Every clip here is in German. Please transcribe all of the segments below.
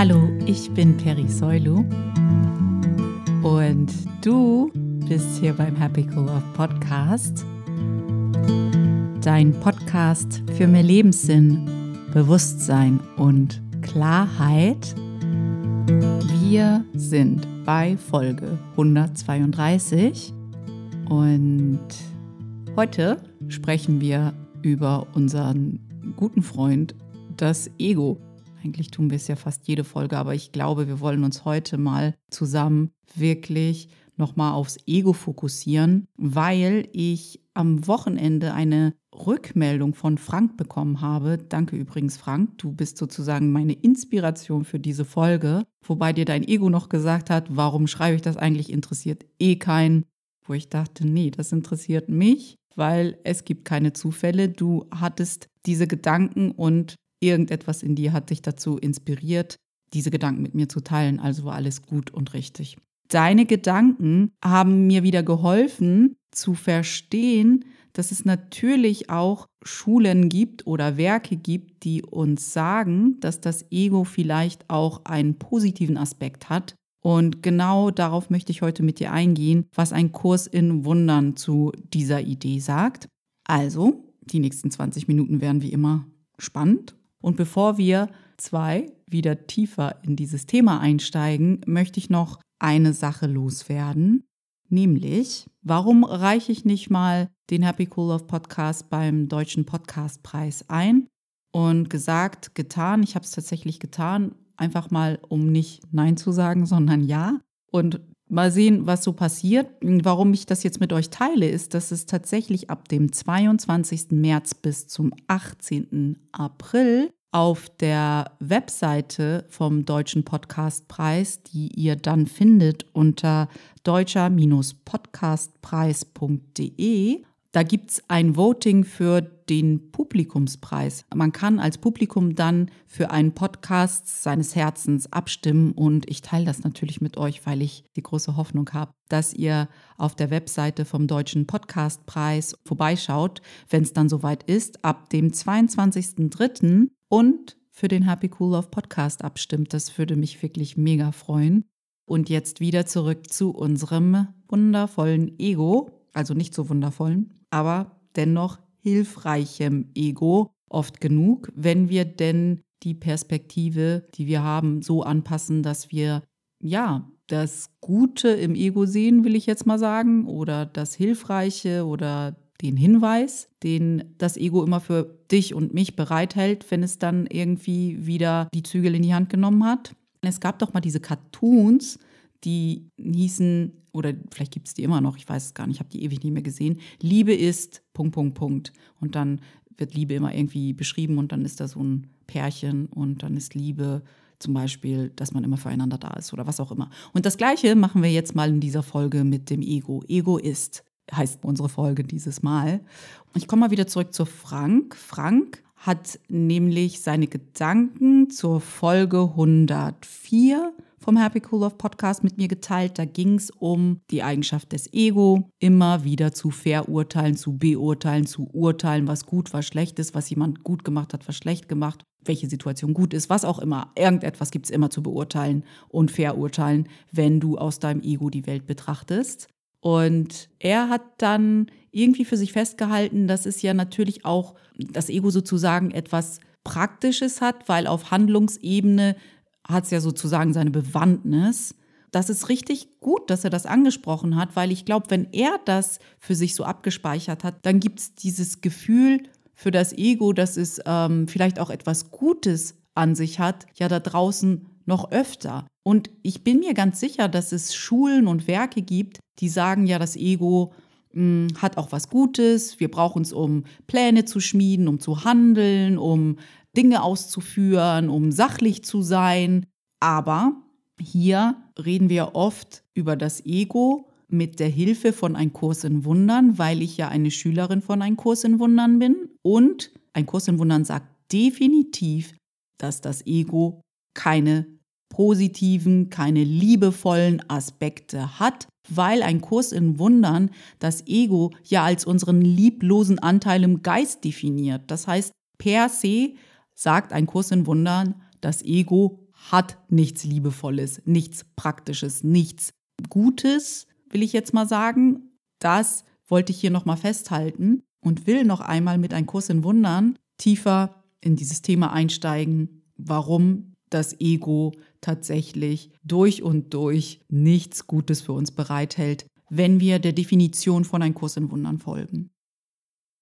Hallo, ich bin Peri Soilu und du bist hier beim Happy Cool Love Podcast. Dein Podcast für mehr Lebenssinn, Bewusstsein und Klarheit. Wir sind bei Folge 132 und heute sprechen wir über unseren guten Freund, das Ego. Eigentlich tun wir es ja fast jede Folge, aber ich glaube, wir wollen uns heute mal zusammen wirklich nochmal aufs Ego fokussieren, weil ich am Wochenende eine Rückmeldung von Frank bekommen habe. Danke übrigens, Frank. Du bist sozusagen meine Inspiration für diese Folge. Wobei dir dein Ego noch gesagt hat, warum schreibe ich das eigentlich? Interessiert eh keinen. Wo ich dachte, nee, das interessiert mich, weil es gibt keine Zufälle. Du hattest diese Gedanken und irgendetwas in dir hat dich dazu inspiriert, diese Gedanken mit mir zu teilen. Also war alles gut und richtig. Deine Gedanken haben mir wieder geholfen zu verstehen, dass es natürlich auch Schulen gibt oder Werke gibt, die uns sagen, dass das Ego vielleicht auch einen positiven Aspekt hat. Und genau darauf möchte ich heute mit dir eingehen, was ein Kurs in Wundern zu dieser Idee sagt. Also, die nächsten 20 Minuten werden wie immer spannend und bevor wir zwei wieder tiefer in dieses Thema einsteigen, möchte ich noch eine Sache loswerden. Nämlich, warum reiche ich nicht mal den Happy Cool Love Podcast beim Deutschen Podcastpreis ein? Und gesagt, getan, ich habe es tatsächlich getan, einfach mal, um nicht Nein zu sagen, sondern Ja. Und mal sehen, was so passiert. Warum ich das jetzt mit euch teile, ist, dass es tatsächlich ab dem 22. März bis zum 18. April auf der Webseite vom Deutschen Podcastpreis, die ihr dann findet unter deutscher-podcastpreis.de, da gibt es ein Voting für den Publikumspreis. Man kann als Publikum dann für einen Podcast seines Herzens abstimmen und ich teile das natürlich mit euch, weil ich die große Hoffnung habe, dass ihr auf der Webseite vom Deutschen Podcastpreis vorbeischaut, wenn es dann soweit ist, ab dem 22.03. und für den Happy Cool Love Podcast abstimmt. Das würde mich wirklich mega freuen. Und jetzt wieder zurück zu unserem wundervollen Ego, also nicht so wundervollen, aber dennoch hilfreichem Ego oft genug, wenn wir denn die Perspektive, die wir haben, so anpassen, dass wir ja das Gute im Ego sehen, will ich jetzt mal sagen, oder das Hilfreiche oder den Hinweis, den das Ego immer für dich und mich bereithält, wenn es dann irgendwie wieder die Zügel in die Hand genommen hat. Es gab doch mal diese Cartoons, die hießen, oder vielleicht gibt es die immer noch, ich weiß es gar nicht, ich habe die ewig nicht mehr gesehen. Liebe ist, Punkt, Punkt, Punkt. Und dann wird Liebe immer irgendwie beschrieben und dann ist da so ein Pärchen und dann ist Liebe zum Beispiel, dass man immer füreinander da ist oder was auch immer. Und das Gleiche machen wir jetzt mal in dieser Folge mit dem Ego. Ego ist, heißt unsere Folge dieses Mal. Ich komme mal wieder zurück zu Frank. Frank hat nämlich seine Gedanken zur Folge 104 vom Happy Cool Love Podcast mit mir geteilt. Da ging es um die Eigenschaft des Ego, immer wieder zu verurteilen, zu beurteilen, zu urteilen, was gut, was schlecht ist, was jemand gut gemacht hat, was schlecht gemacht, welche Situation gut ist, was auch immer. Irgendetwas gibt es immer zu beurteilen und verurteilen, wenn du aus deinem Ego die Welt betrachtest. Und er hat dann irgendwie für sich festgehalten, dass es ja natürlich auch das Ego sozusagen etwas Praktisches hat, weil auf Handlungsebene hat es ja sozusagen seine Bewandtnis. Das ist richtig gut, dass er das angesprochen hat, weil ich glaube, wenn er das für sich so abgespeichert hat, dann gibt es dieses Gefühl für das Ego, dass es ähm, vielleicht auch etwas Gutes an sich hat, ja da draußen noch öfter. Und ich bin mir ganz sicher, dass es Schulen und Werke gibt, die sagen, ja, das Ego mh, hm, hat auch was Gutes. Wir brauchen es, um Pläne zu schmieden, um zu handeln, um Dinge auszuführen, um sachlich zu sein. Aber hier reden wir oft über das Ego mit der Hilfe von Ein Kurs in Wundern, weil ich ja eine Schülerin von Ein Kurs in Wundern bin. Und Ein Kurs in Wundern sagt definitiv, dass das Ego keine positiven, keine liebevollen Aspekte hat, weil ein Kurs in Wundern das Ego ja als unseren lieblosen Anteil im Geist definiert. Das heißt, per se sagt ein Kurs in Wundern, das Ego hat nichts Liebevolles, nichts Praktisches, nichts Gutes, will ich jetzt mal sagen. Das wollte ich hier nochmal festhalten und will noch einmal mit einem Kurs in Wundern tiefer in dieses Thema einsteigen, warum das Ego tatsächlich durch und durch nichts Gutes für uns bereithält, wenn wir der Definition von einem Kurs in Wundern folgen.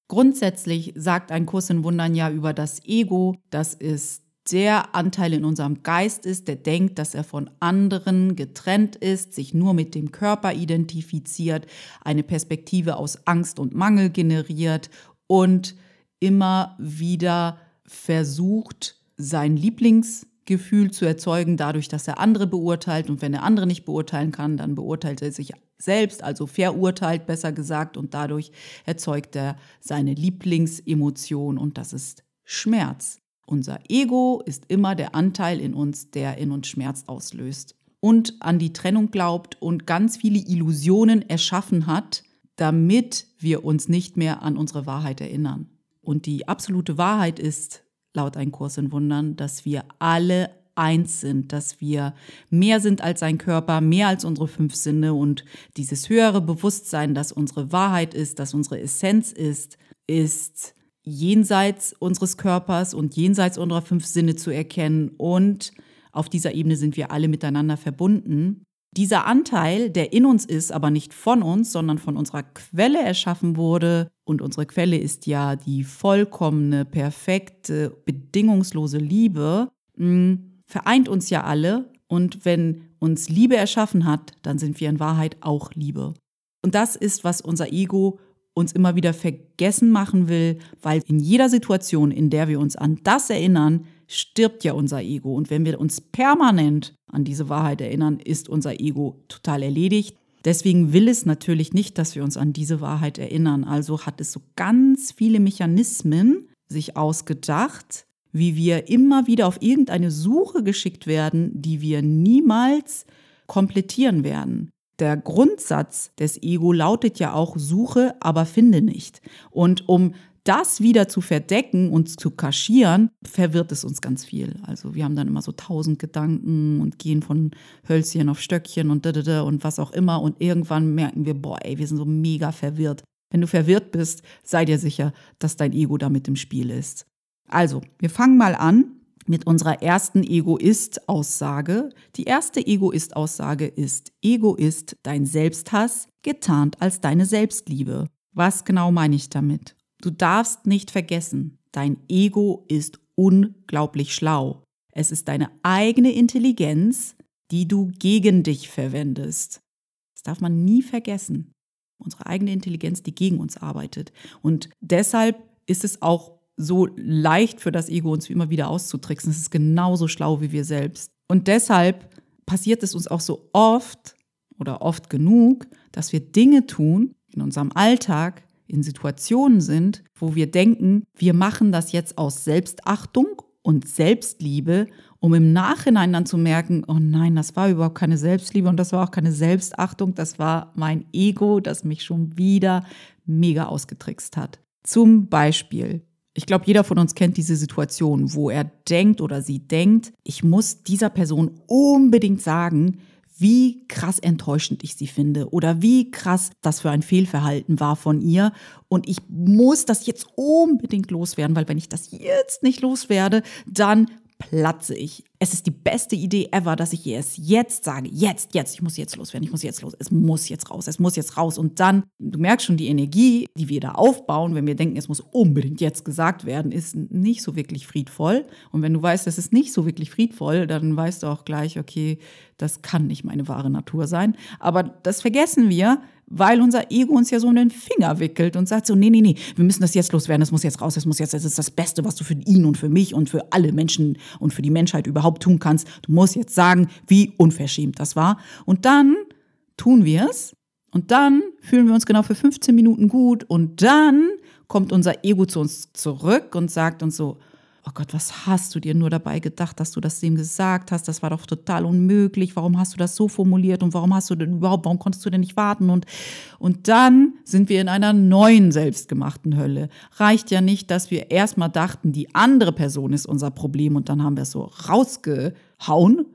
Grundsätzlich sagt ein Kurs in Wundern ja über das Ego, dass es der Anteil in unserem Geist ist, der denkt, dass er von anderen getrennt ist, sich nur mit dem Körper identifiziert, eine Perspektive aus Angst und Mangel generiert und immer wieder versucht, sein Lieblingsgefühl zu erzeugen, dadurch, dass er andere beurteilt. Und wenn er andere nicht beurteilen kann, dann beurteilt er sich selbst, also verurteilt besser gesagt, und dadurch erzeugt er seine Lieblingsemotion und das ist Schmerz. Unser Ego ist immer der Anteil in uns, der in uns Schmerz auslöst und an die Trennung glaubt und ganz viele Illusionen erschaffen hat, damit wir uns nicht mehr an unsere Wahrheit erinnern. Und die absolute Wahrheit ist, laut ein Kurs in Wundern, dass wir alle eins sind, dass wir mehr sind als ein Körper, mehr als unsere fünf Sinne und dieses höhere Bewusstsein, dass unsere Wahrheit ist, dass unsere Essenz ist, ist jenseits unseres Körpers und jenseits unserer fünf Sinne zu erkennen und auf dieser Ebene sind wir alle miteinander verbunden. Dieser Anteil, der in uns ist, aber nicht von uns, sondern von unserer Quelle erschaffen wurde, und unsere Quelle ist ja die vollkommene, perfekte, bedingungslose Liebe, mm, vereint uns ja alle. Und wenn uns Liebe erschaffen hat, dann sind wir in Wahrheit auch Liebe. Und das ist, was unser Ego uns immer wieder vergessen machen will, weil in jeder Situation, in der wir uns an das erinnern, stirbt ja unser Ego. Und wenn wir uns permanent an diese Wahrheit erinnern, ist unser Ego total erledigt. Deswegen will es natürlich nicht, dass wir uns an diese Wahrheit erinnern. Also hat es so ganz viele Mechanismen sich ausgedacht, wie wir immer wieder auf irgendeine Suche geschickt werden, die wir niemals komplettieren werden. Der Grundsatz des Ego lautet ja auch Suche, aber finde nicht. Und um das wieder zu verdecken und zu kaschieren, verwirrt es uns ganz viel. Also wir haben dann immer so tausend Gedanken und gehen von Hölzchen auf Stöckchen und da und was auch immer und irgendwann merken wir, boah, ey, wir sind so mega verwirrt. Wenn du verwirrt bist, sei dir sicher, dass dein Ego da mit im Spiel ist. Also, wir fangen mal an mit unserer ersten Egoist-Aussage. Die erste Egoist-Aussage ist, Ego ist dein Selbsthass, getarnt als deine Selbstliebe. Was genau meine ich damit? Du darfst nicht vergessen, dein Ego ist unglaublich schlau. Es ist deine eigene Intelligenz, die du gegen dich verwendest. Das darf man nie vergessen. Unsere eigene Intelligenz, die gegen uns arbeitet. Und deshalb ist es auch so leicht für das Ego, uns immer wieder auszutricksen. Es ist genauso schlau wie wir selbst. Und deshalb passiert es uns auch so oft oder oft genug, dass wir Dinge tun in unserem Alltag, in Situationen sind, wo wir denken, wir machen das jetzt aus Selbstachtung und Selbstliebe, um im Nachhinein dann zu merken, oh nein, das war überhaupt keine Selbstliebe und das war auch keine Selbstachtung, das war mein Ego, das mich schon wieder mega ausgetrickst hat. Zum Beispiel, ich glaube, jeder von uns kennt diese Situation, wo er denkt oder sie denkt, ich muss dieser Person unbedingt sagen, wie krass enttäuschend ich sie finde oder wie krass das für ein Fehlverhalten war von ihr. Und ich muss das jetzt unbedingt loswerden, weil wenn ich das jetzt nicht loswerde, dann platze ich. Es ist die beste Idee ever, dass ich es jetzt sage. Jetzt, jetzt, ich muss jetzt loswerden, ich muss jetzt los. Es muss jetzt raus, es muss jetzt raus. Und dann, du merkst schon, die Energie, die wir da aufbauen, wenn wir denken, es muss unbedingt jetzt gesagt werden, ist nicht so wirklich friedvoll. Und wenn du weißt, es ist nicht so wirklich friedvoll, dann weißt du auch gleich, okay, das kann nicht meine wahre Natur sein. Aber das vergessen wir, weil unser Ego uns ja so in den Finger wickelt und sagt so, nee, nee, nee, wir müssen das jetzt loswerden, das muss jetzt raus, das muss jetzt, das ist das Beste, was du für ihn und für mich und für alle Menschen und für die Menschheit überhaupt tun kannst. Du musst jetzt sagen, wie unverschämt das war. Und dann tun wir es und dann fühlen wir uns genau für 15 Minuten gut und dann kommt unser Ego zu uns zurück und sagt uns so, oh Gott, was hast du dir nur dabei gedacht, dass du das dem gesagt hast? Das war doch total unmöglich. Warum hast du das so formuliert und warum hast du denn überhaupt, warum konntest du denn nicht warten? Und, und dann sind wir in einer neuen selbstgemachten Hölle. Reicht ja nicht, dass wir erstmal dachten, die andere Person ist unser Problem und dann haben wir es so rausge hauen.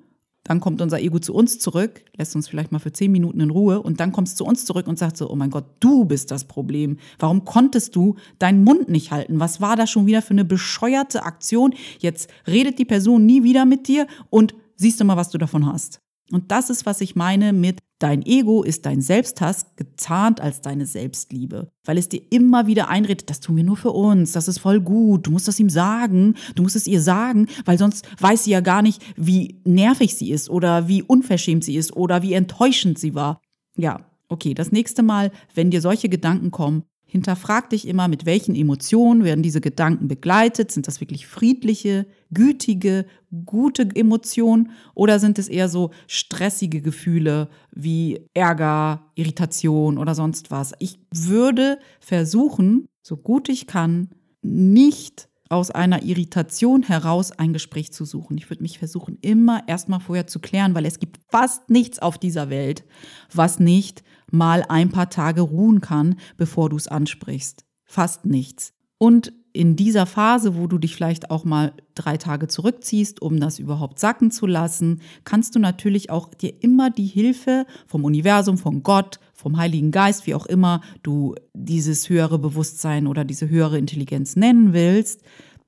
Dann kommt unser Ego zu uns zurück, lässt uns vielleicht mal für zehn Minuten in Ruhe und dann kommt es zu uns zurück und sagt so, oh mein Gott, du bist das Problem. Warum konntest du deinen Mund nicht halten? Was war das schon wieder für eine bescheuerte Aktion? Jetzt redet die Person nie wieder mit dir und siehst du mal, was du davon hast. Und das ist, was ich meine mit dein Ego ist dein Selbsthass gezahnt als deine Selbstliebe, weil es dir immer wieder einredet, das tun wir nur für uns, das ist voll gut, du musst das ihm sagen, du musst es ihr sagen, weil sonst weiß sie ja gar nicht, wie nervig sie ist oder wie unverschämt sie ist oder wie enttäuschend sie war. Ja, okay, das nächste Mal, wenn dir solche Gedanken kommen, Hinterfrag dich immer, mit welchen Emotionen werden diese Gedanken begleitet. Sind das wirklich friedliche, gütige, gute Emotionen oder sind es eher so stressige Gefühle wie Ärger, Irritation oder sonst was? Ich würde versuchen, so gut ich kann, nicht aus einer Irritation heraus ein Gespräch zu suchen. Ich würde mich versuchen, immer erstmal vorher zu klären, weil es gibt fast nichts auf dieser Welt, was nicht mal ein paar Tage ruhen kann, bevor du es ansprichst. Fast nichts. Und in dieser Phase, wo du dich vielleicht auch mal drei Tage zurückziehst, um das überhaupt sacken zu lassen, kannst du natürlich auch dir immer die Hilfe vom Universum, von Gott, vom Heiligen Geist, wie auch immer du dieses höhere Bewusstsein oder diese höhere Intelligenz nennen willst,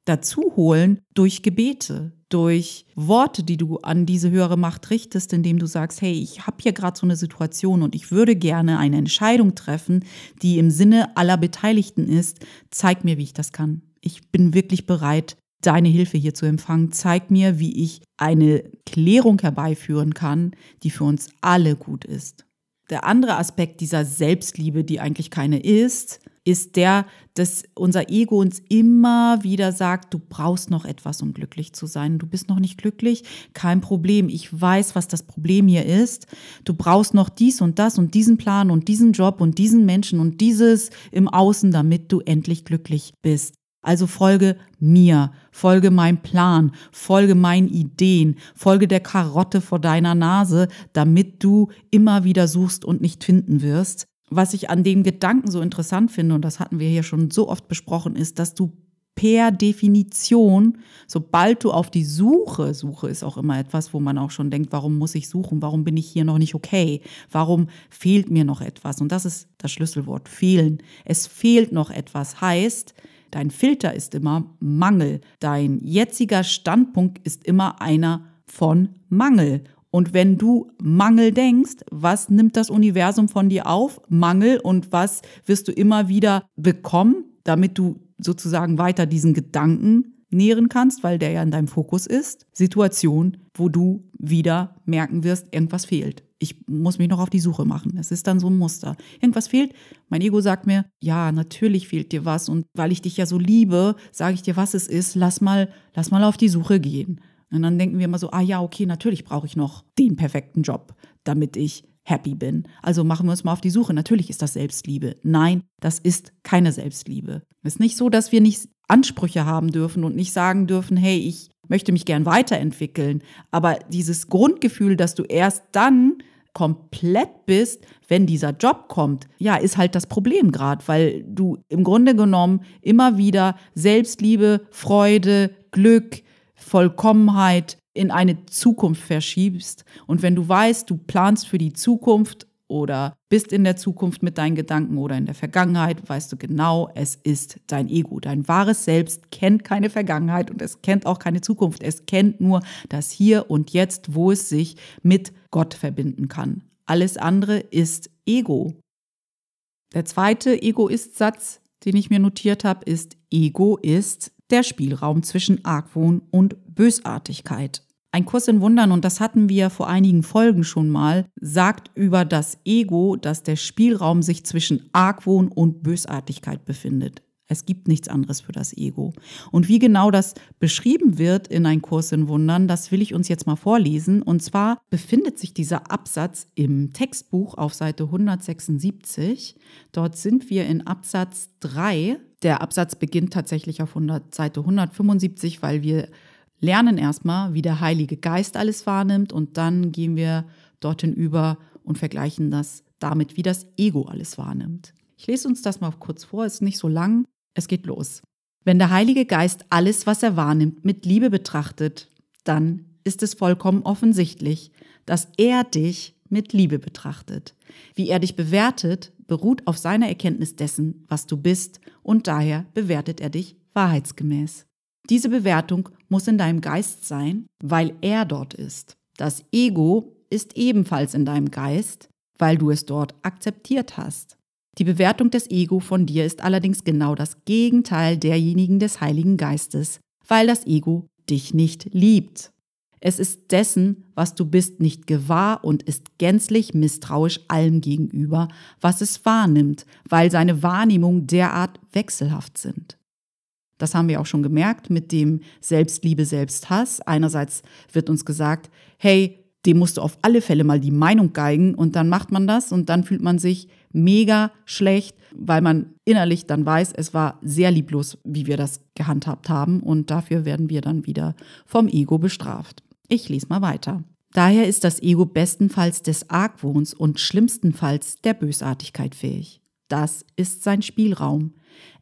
dazu holen durch Gebete, durch Worte, die du an diese höhere Macht richtest, indem du sagst, hey, ich habe hier gerade so eine Situation und ich würde gerne eine Entscheidung treffen, die im Sinne aller Beteiligten ist. Zeig mir, wie ich das kann. Ich bin wirklich bereit, deine Hilfe hier zu empfangen. Zeig mir, wie ich eine Klärung herbeiführen kann, die für uns alle gut ist. Der andere Aspekt dieser Selbstliebe, die eigentlich keine ist, ist der, dass unser Ego uns immer wieder sagt, du brauchst noch etwas, um glücklich zu sein. Du bist noch nicht glücklich, kein Problem. Ich weiß, was das Problem hier ist. Du brauchst noch dies und das und diesen Plan und diesen Job und diesen Menschen und dieses im Außen, damit du endlich glücklich bist. Also folge mir, folge meinem Plan, folge meinen Ideen, folge der Karotte vor deiner Nase, damit du immer wieder suchst und nicht finden wirst was ich an dem Gedanken so interessant finde, und das hatten wir hier schon so oft besprochen, ist, dass du per Definition, sobald du auf die Suche, Suche ist auch immer etwas, wo man auch schon denkt, warum muss ich suchen, warum bin ich hier noch nicht okay, warum fehlt mir noch etwas? Und das ist das Schlüsselwort, fehlen. Es fehlt noch etwas, heißt, dein Filter ist immer Mangel, dein jetziger Standpunkt ist immer einer von Mangel. Und wenn du Mangel denkst, was nimmt das Universum von dir auf? Mangel und was wirst du immer wieder bekommen, damit du sozusagen weiter diesen Gedanken nähren kannst, weil der ja in deinem Fokus ist. Situation, wo du wieder merken wirst, irgendwas fehlt. Ich muss mich noch auf die Suche machen. Es ist dann so ein Muster. Irgendwas fehlt. Mein Ego sagt mir, ja, natürlich fehlt dir was. Und weil ich dich ja so liebe, sage ich dir, was es ist. Lass mal, lass mal auf die Suche gehen. Und dann denken wir immer so, ah ja, okay, natürlich brauche ich noch den perfekten Job, damit ich happy bin. Also machen wir uns mal auf die Suche. Natürlich ist das Selbstliebe. Nein, das ist keine Selbstliebe. Es ist nicht so, dass wir nicht Ansprüche haben dürfen und nicht sagen dürfen, hey, ich möchte mich gern weiterentwickeln. Aber dieses Grundgefühl, dass du erst dann komplett bist, wenn dieser Job kommt, ja, ist halt das Problem gerade, weil du im Grunde genommen immer wieder Selbstliebe, Freude, Glück, Vollkommenheit in eine Zukunft verschiebst. Und wenn du weißt, du planst für die Zukunft oder bist in der Zukunft mit deinen Gedanken oder in der Vergangenheit, weißt du genau, es ist dein Ego. Dein wahres Selbst kennt keine Vergangenheit und es kennt auch keine Zukunft. Es kennt nur das Hier und Jetzt, wo es sich mit Gott verbinden kann. Alles andere ist Ego. Der zweite Egoist-Satz, den ich mir notiert habe, ist Ego ist der Spielraum zwischen Argwohn und Bösartigkeit. Ein Kurs in Wundern, und das hatten wir vor einigen Folgen schon mal, sagt über das Ego, dass der Spielraum sich zwischen Argwohn und Bösartigkeit befindet. Es gibt nichts anderes für das Ego. Und wie genau das beschrieben wird in ein Kurs in Wundern, das will ich uns jetzt mal vorlesen. Und zwar befindet sich dieser Absatz im Textbuch auf Seite 176. Dort sind wir in Absatz 3 der Absatz beginnt tatsächlich auf 100, Seite 175, weil wir lernen erstmal, wie der Heilige Geist alles wahrnimmt und dann gehen wir dorthin über und vergleichen das damit, wie das Ego alles wahrnimmt. Ich lese uns das mal kurz vor, ist nicht so lang. Es geht los. Wenn der Heilige Geist alles, was er wahrnimmt, mit Liebe betrachtet, dann ist es vollkommen offensichtlich, dass er dich mit Liebe betrachtet. Wie er dich bewertet, beruht auf seiner Erkenntnis dessen, was du bist, und daher bewertet er dich wahrheitsgemäß. Diese Bewertung muss in deinem Geist sein, weil er dort ist. Das Ego ist ebenfalls in deinem Geist, weil du es dort akzeptiert hast. Die Bewertung des Ego von dir ist allerdings genau das Gegenteil derjenigen des Heiligen Geistes, weil das Ego dich nicht liebt. Es ist dessen, was du bist, nicht gewahr und ist gänzlich misstrauisch allem gegenüber, was es wahrnimmt, weil seine Wahrnehmungen derart wechselhaft sind. Das haben wir auch schon gemerkt mit dem Selbstliebe, Selbsthass. Einerseits wird uns gesagt, hey, dem musst du auf alle Fälle mal die Meinung geigen und dann macht man das und dann fühlt man sich mega schlecht, weil man innerlich dann weiß, es war sehr lieblos, wie wir das gehandhabt haben und dafür werden wir dann wieder vom Ego bestraft. Ich lese mal weiter. Daher ist das Ego bestenfalls des Argwohns und schlimmstenfalls der Bösartigkeit fähig. Das ist sein Spielraum.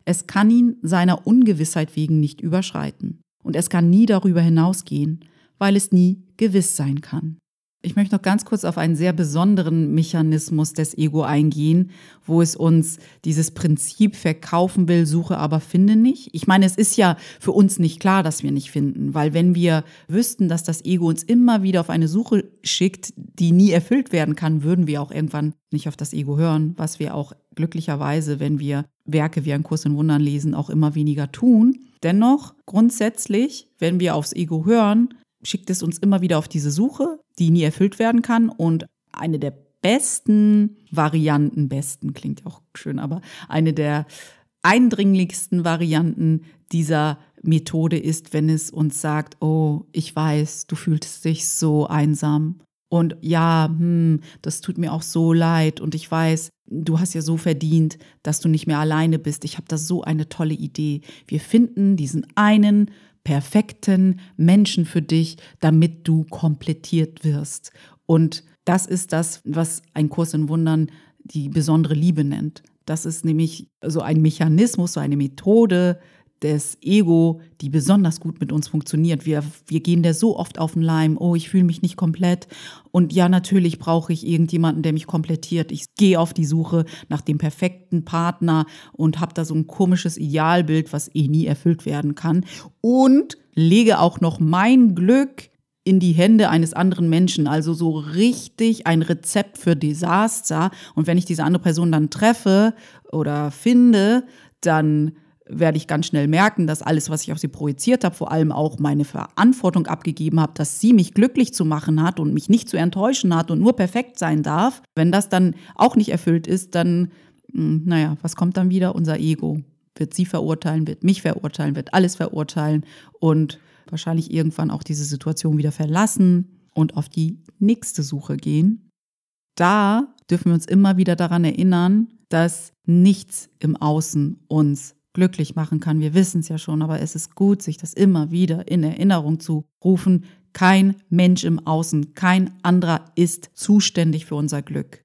Es kann ihn seiner Ungewissheit wegen nicht überschreiten. Und es kann nie darüber hinausgehen, weil es nie gewiss sein kann. Ich möchte noch ganz kurz auf einen sehr besonderen Mechanismus des Ego eingehen, wo es uns dieses Prinzip verkaufen will, suche aber finde nicht. Ich meine, es ist ja für uns nicht klar, dass wir nicht finden, weil wenn wir wüssten, dass das Ego uns immer wieder auf eine Suche schickt, die nie erfüllt werden kann, würden wir auch irgendwann nicht auf das Ego hören, was wir auch glücklicherweise, wenn wir Werke wie ein Kurs in Wundern lesen, auch immer weniger tun. Dennoch, grundsätzlich, wenn wir aufs Ego hören, schickt es uns immer wieder auf diese Suche, die nie erfüllt werden kann. Und eine der besten Varianten, besten klingt auch schön, aber eine der eindringlichsten Varianten dieser Methode ist, wenn es uns sagt, oh, ich weiß, du fühlst dich so einsam. Und ja, hm, das tut mir auch so leid. Und ich weiß, du hast ja so verdient, dass du nicht mehr alleine bist. Ich habe da so eine tolle Idee. Wir finden diesen einen perfekten Menschen für dich, damit du komplettiert wirst. Und das ist das, was ein Kurs in Wundern die besondere Liebe nennt. Das ist nämlich so ein Mechanismus, so eine Methode, des Ego, die besonders gut mit uns funktioniert. Wir, wir gehen der so oft auf den Leim, oh, ich fühle mich nicht komplett. Und ja, natürlich brauche ich irgendjemanden, der mich komplettiert. Ich gehe auf die Suche nach dem perfekten Partner und habe da so ein komisches Idealbild, was eh nie erfüllt werden kann. Und lege auch noch mein Glück in die Hände eines anderen Menschen, also so richtig ein Rezept für Desaster. Und wenn ich diese andere Person dann treffe oder finde, dann werde ich ganz schnell merken, dass alles, was ich auf sie projiziert habe, vor allem auch meine Verantwortung abgegeben habe, dass sie mich glücklich zu machen hat und mich nicht zu enttäuschen hat und nur perfekt sein darf. Wenn das dann auch nicht erfüllt ist, dann, hm, naja, was kommt dann wieder? Unser Ego wird sie verurteilen, wird mich verurteilen, wird alles verurteilen und wahrscheinlich irgendwann auch diese Situation wieder verlassen und auf die nächste Suche gehen. Da dürfen wir uns immer wieder daran erinnern, dass nichts im Außen uns glücklich machen kann. Wir wissen es ja schon, aber es ist gut, sich das immer wieder in Erinnerung zu rufen. Kein Mensch im Außen, kein anderer ist zuständig für unser Glück.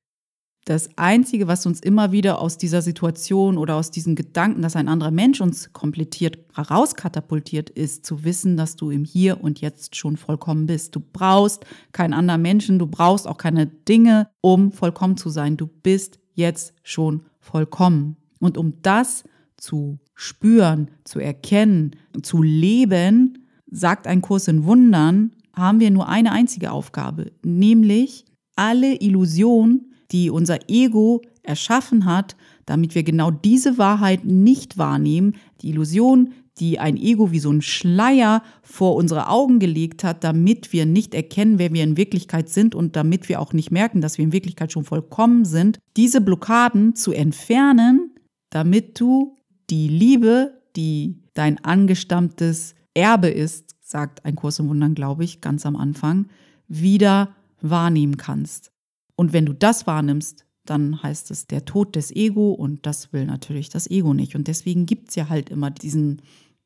Das Einzige, was uns immer wieder aus dieser Situation oder aus diesem Gedanken, dass ein anderer Mensch uns komplettiert, rauskatapultiert, ist zu wissen, dass du im Hier und Jetzt schon vollkommen bist. Du brauchst keinen anderen Menschen, du brauchst auch keine Dinge, um vollkommen zu sein. Du bist jetzt schon vollkommen. Und um das zu spüren, zu erkennen, zu leben, sagt ein Kurs in Wundern, haben wir nur eine einzige Aufgabe, nämlich alle Illusionen, die unser Ego erschaffen hat, damit wir genau diese Wahrheit nicht wahrnehmen, die Illusion, die ein Ego wie so ein Schleier vor unsere Augen gelegt hat, damit wir nicht erkennen, wer wir in Wirklichkeit sind und damit wir auch nicht merken, dass wir in Wirklichkeit schon vollkommen sind, diese Blockaden zu entfernen, damit du die Liebe, die dein angestammtes Erbe ist, sagt ein Kurs im Wundern, glaube ich, ganz am Anfang, wieder wahrnehmen kannst. Und wenn du das wahrnimmst, dann heißt es der Tod des Ego und das will natürlich das Ego nicht. Und deswegen gibt es ja halt immer diesen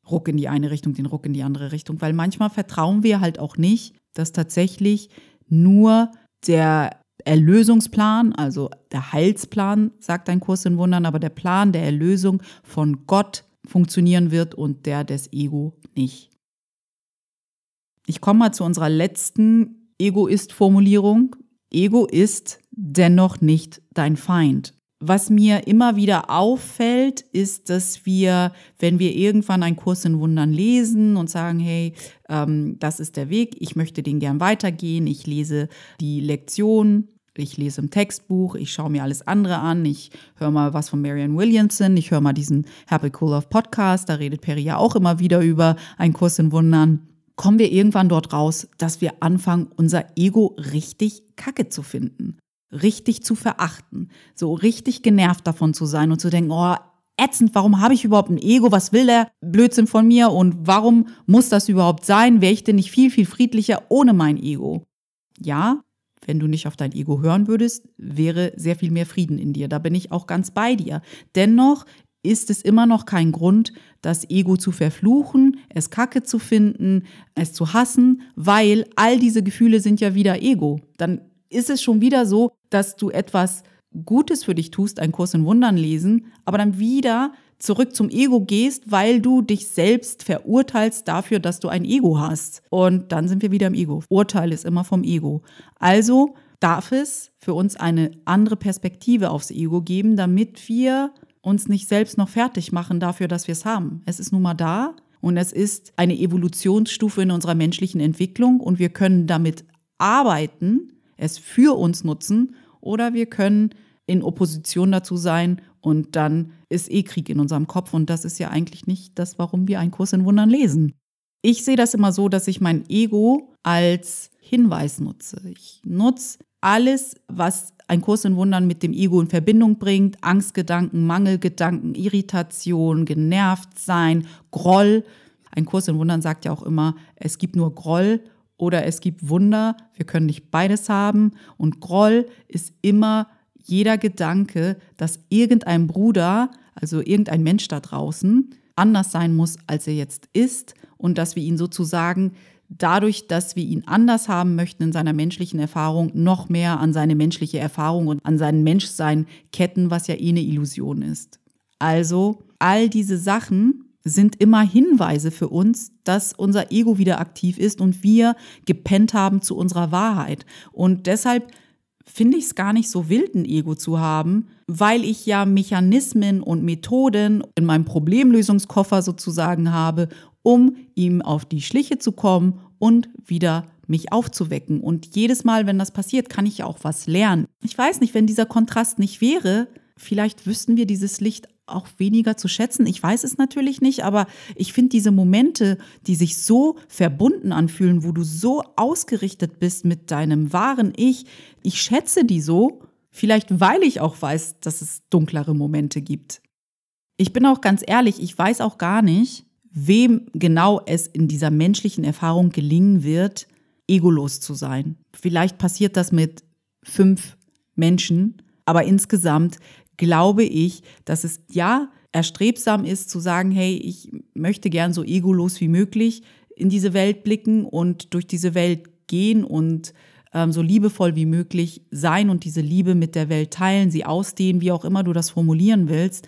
Ruck in die eine Richtung, den Ruck in die andere Richtung, weil manchmal vertrauen wir halt auch nicht, dass tatsächlich nur der Erlösungsplan, also der Heilsplan, sagt ein Kurs in Wundern, aber der Plan der Erlösung von Gott funktionieren wird und der des Ego nicht. Ich komme mal zu unserer letzten Egoist-Formulierung. Ego ist dennoch nicht dein Feind. Was mir immer wieder auffällt, ist, dass wir, wenn wir irgendwann einen Kurs in Wundern lesen und sagen, hey, ähm, das ist der Weg, ich möchte den gern weitergehen, ich lese die Lektion, ich lese im Textbuch, ich schaue mir alles andere an, ich höre mal was von Marianne Williamson, ich höre mal diesen Happy Cool Love Podcast, da redet Perry ja auch immer wieder über einen Kurs in Wundern. Kommen wir irgendwann dort raus, dass wir anfangen, unser Ego richtig kacke zu finden richtig zu verachten, so richtig genervt davon zu sein und zu denken, oh, ätzend, warum habe ich überhaupt ein Ego, was will der Blödsinn von mir und warum muss das überhaupt sein? Wäre ich denn nicht viel, viel friedlicher ohne mein Ego? Ja, wenn du nicht auf dein Ego hören würdest, wäre sehr viel mehr Frieden in dir. Da bin ich auch ganz bei dir. Dennoch ist es immer noch kein Grund, das Ego zu verfluchen, es kacke zu finden, es zu hassen, weil all diese Gefühle sind ja wieder Ego. Dann ist es schon wieder so, dass du etwas Gutes für dich tust, einen Kurs in Wundern lesen, aber dann wieder zurück zum Ego gehst, weil du dich selbst verurteilst dafür, dass du ein Ego hast. Und dann sind wir wieder im Ego. Urteil ist immer vom Ego. Also darf es für uns eine andere Perspektive aufs Ego geben, damit wir uns nicht selbst noch fertig machen dafür, dass wir es haben. Es ist nun mal da und es ist eine Evolutionsstufe in unserer menschlichen Entwicklung und wir können damit arbeiten es für uns nutzen oder wir können in Opposition dazu sein und dann ist eh Krieg in unserem Kopf und das ist ja eigentlich nicht das, warum wir einen Kurs in Wundern lesen. Ich sehe das immer so, dass ich mein Ego als Hinweis nutze. Ich nutze alles, was ein Kurs in Wundern mit dem Ego in Verbindung bringt, Angstgedanken, Mangelgedanken, Irritation, genervt sein, Groll. Ein Kurs in Wundern sagt ja auch immer, es gibt nur Groll oder es gibt Wunder. Wir können nicht beides haben. Und Groll ist immer jeder Gedanke, dass irgendein Bruder, also irgendein Mensch da draußen, anders sein muss, als er jetzt ist und dass wir ihn sozusagen dadurch, dass wir ihn anders haben möchten in seiner menschlichen Erfahrung, noch mehr an seine menschliche Erfahrung und an sein Menschsein ketten, was ja eh eine Illusion ist. Also all diese Sachen sind immer Hinweise für uns, dass unser Ego wieder aktiv ist und wir gepennt haben zu unserer Wahrheit. Und deshalb finde ich es gar nicht so wild, ein Ego zu haben, weil ich ja Mechanismen und Methoden in meinem Problemlösungskoffer sozusagen habe, um ihm auf die Schliche zu kommen und wieder mich aufzuwecken. Und jedes Mal, wenn das passiert, kann ich auch was lernen. Ich weiß nicht, wenn dieser Kontrast nicht wäre, vielleicht wüssten wir dieses Licht auch weniger zu schätzen. Ich weiß es natürlich nicht, aber ich finde diese Momente, die sich so verbunden anfühlen, wo du so ausgerichtet bist mit deinem wahren Ich, ich schätze die so, vielleicht weil ich auch weiß, dass es dunklere Momente gibt. Ich bin auch ganz ehrlich, ich weiß auch gar nicht, wem genau es in dieser menschlichen Erfahrung gelingen wird, egolos zu sein. Vielleicht passiert das mit fünf Menschen, aber insgesamt glaube ich, dass es ja erstrebsam ist zu sagen, hey, ich möchte gern so egolos wie möglich in diese Welt blicken und durch diese Welt gehen und ähm, so liebevoll wie möglich sein und diese Liebe mit der Welt teilen, sie ausdehnen, wie auch immer du das formulieren willst.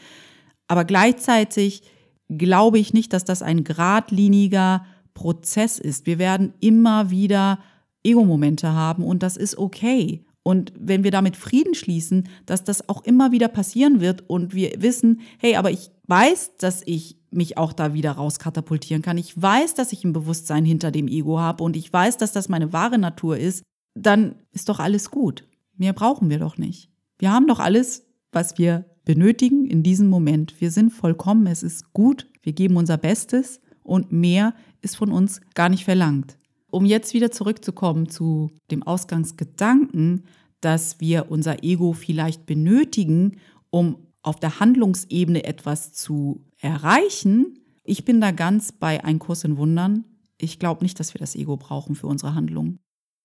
Aber gleichzeitig glaube ich nicht, dass das ein geradliniger Prozess ist. Wir werden immer wieder Ego-Momente haben und das ist okay. Und wenn wir damit Frieden schließen, dass das auch immer wieder passieren wird und wir wissen, hey, aber ich weiß, dass ich mich auch da wieder rauskatapultieren kann. Ich weiß, dass ich ein Bewusstsein hinter dem Ego habe und ich weiß, dass das meine wahre Natur ist, dann ist doch alles gut. Mehr brauchen wir doch nicht. Wir haben doch alles, was wir benötigen in diesem Moment. Wir sind vollkommen, es ist gut, wir geben unser Bestes und mehr ist von uns gar nicht verlangt um jetzt wieder zurückzukommen zu dem Ausgangsgedanken, dass wir unser Ego vielleicht benötigen, um auf der Handlungsebene etwas zu erreichen. Ich bin da ganz bei Ein Kurs in Wundern. Ich glaube nicht, dass wir das Ego brauchen für unsere Handlung.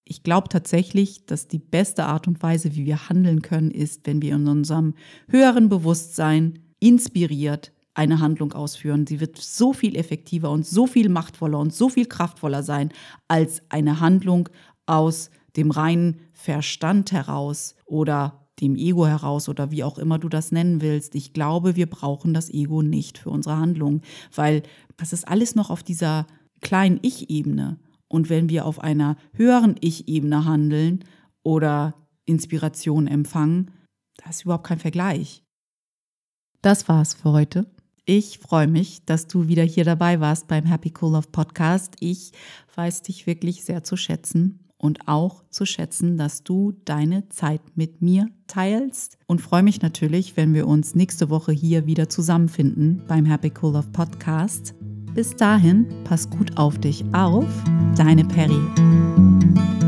Ich glaube tatsächlich, dass die beste Art und Weise, wie wir handeln können, ist, wenn wir in unserem höheren Bewusstsein inspiriert eine Handlung ausführen. Sie wird so viel effektiver und so viel machtvoller und so viel kraftvoller sein als eine Handlung aus dem reinen Verstand heraus oder dem Ego heraus oder wie auch immer du das nennen willst. Ich glaube, wir brauchen das Ego nicht für unsere Handlung, weil das ist alles noch auf dieser kleinen Ich-Ebene. Und wenn wir auf einer höheren Ich-Ebene handeln oder Inspiration empfangen, da ist überhaupt kein Vergleich. Das war's für heute. Ich freue mich, dass du wieder hier dabei warst beim Happy Cool Love Podcast. Ich weiß dich wirklich sehr zu schätzen und auch zu schätzen, dass du deine Zeit mit mir teilst und freue mich natürlich, wenn wir uns nächste Woche hier wieder zusammenfinden beim Happy Cool Love Podcast. Bis dahin, pass gut auf dich auf, deine Perry.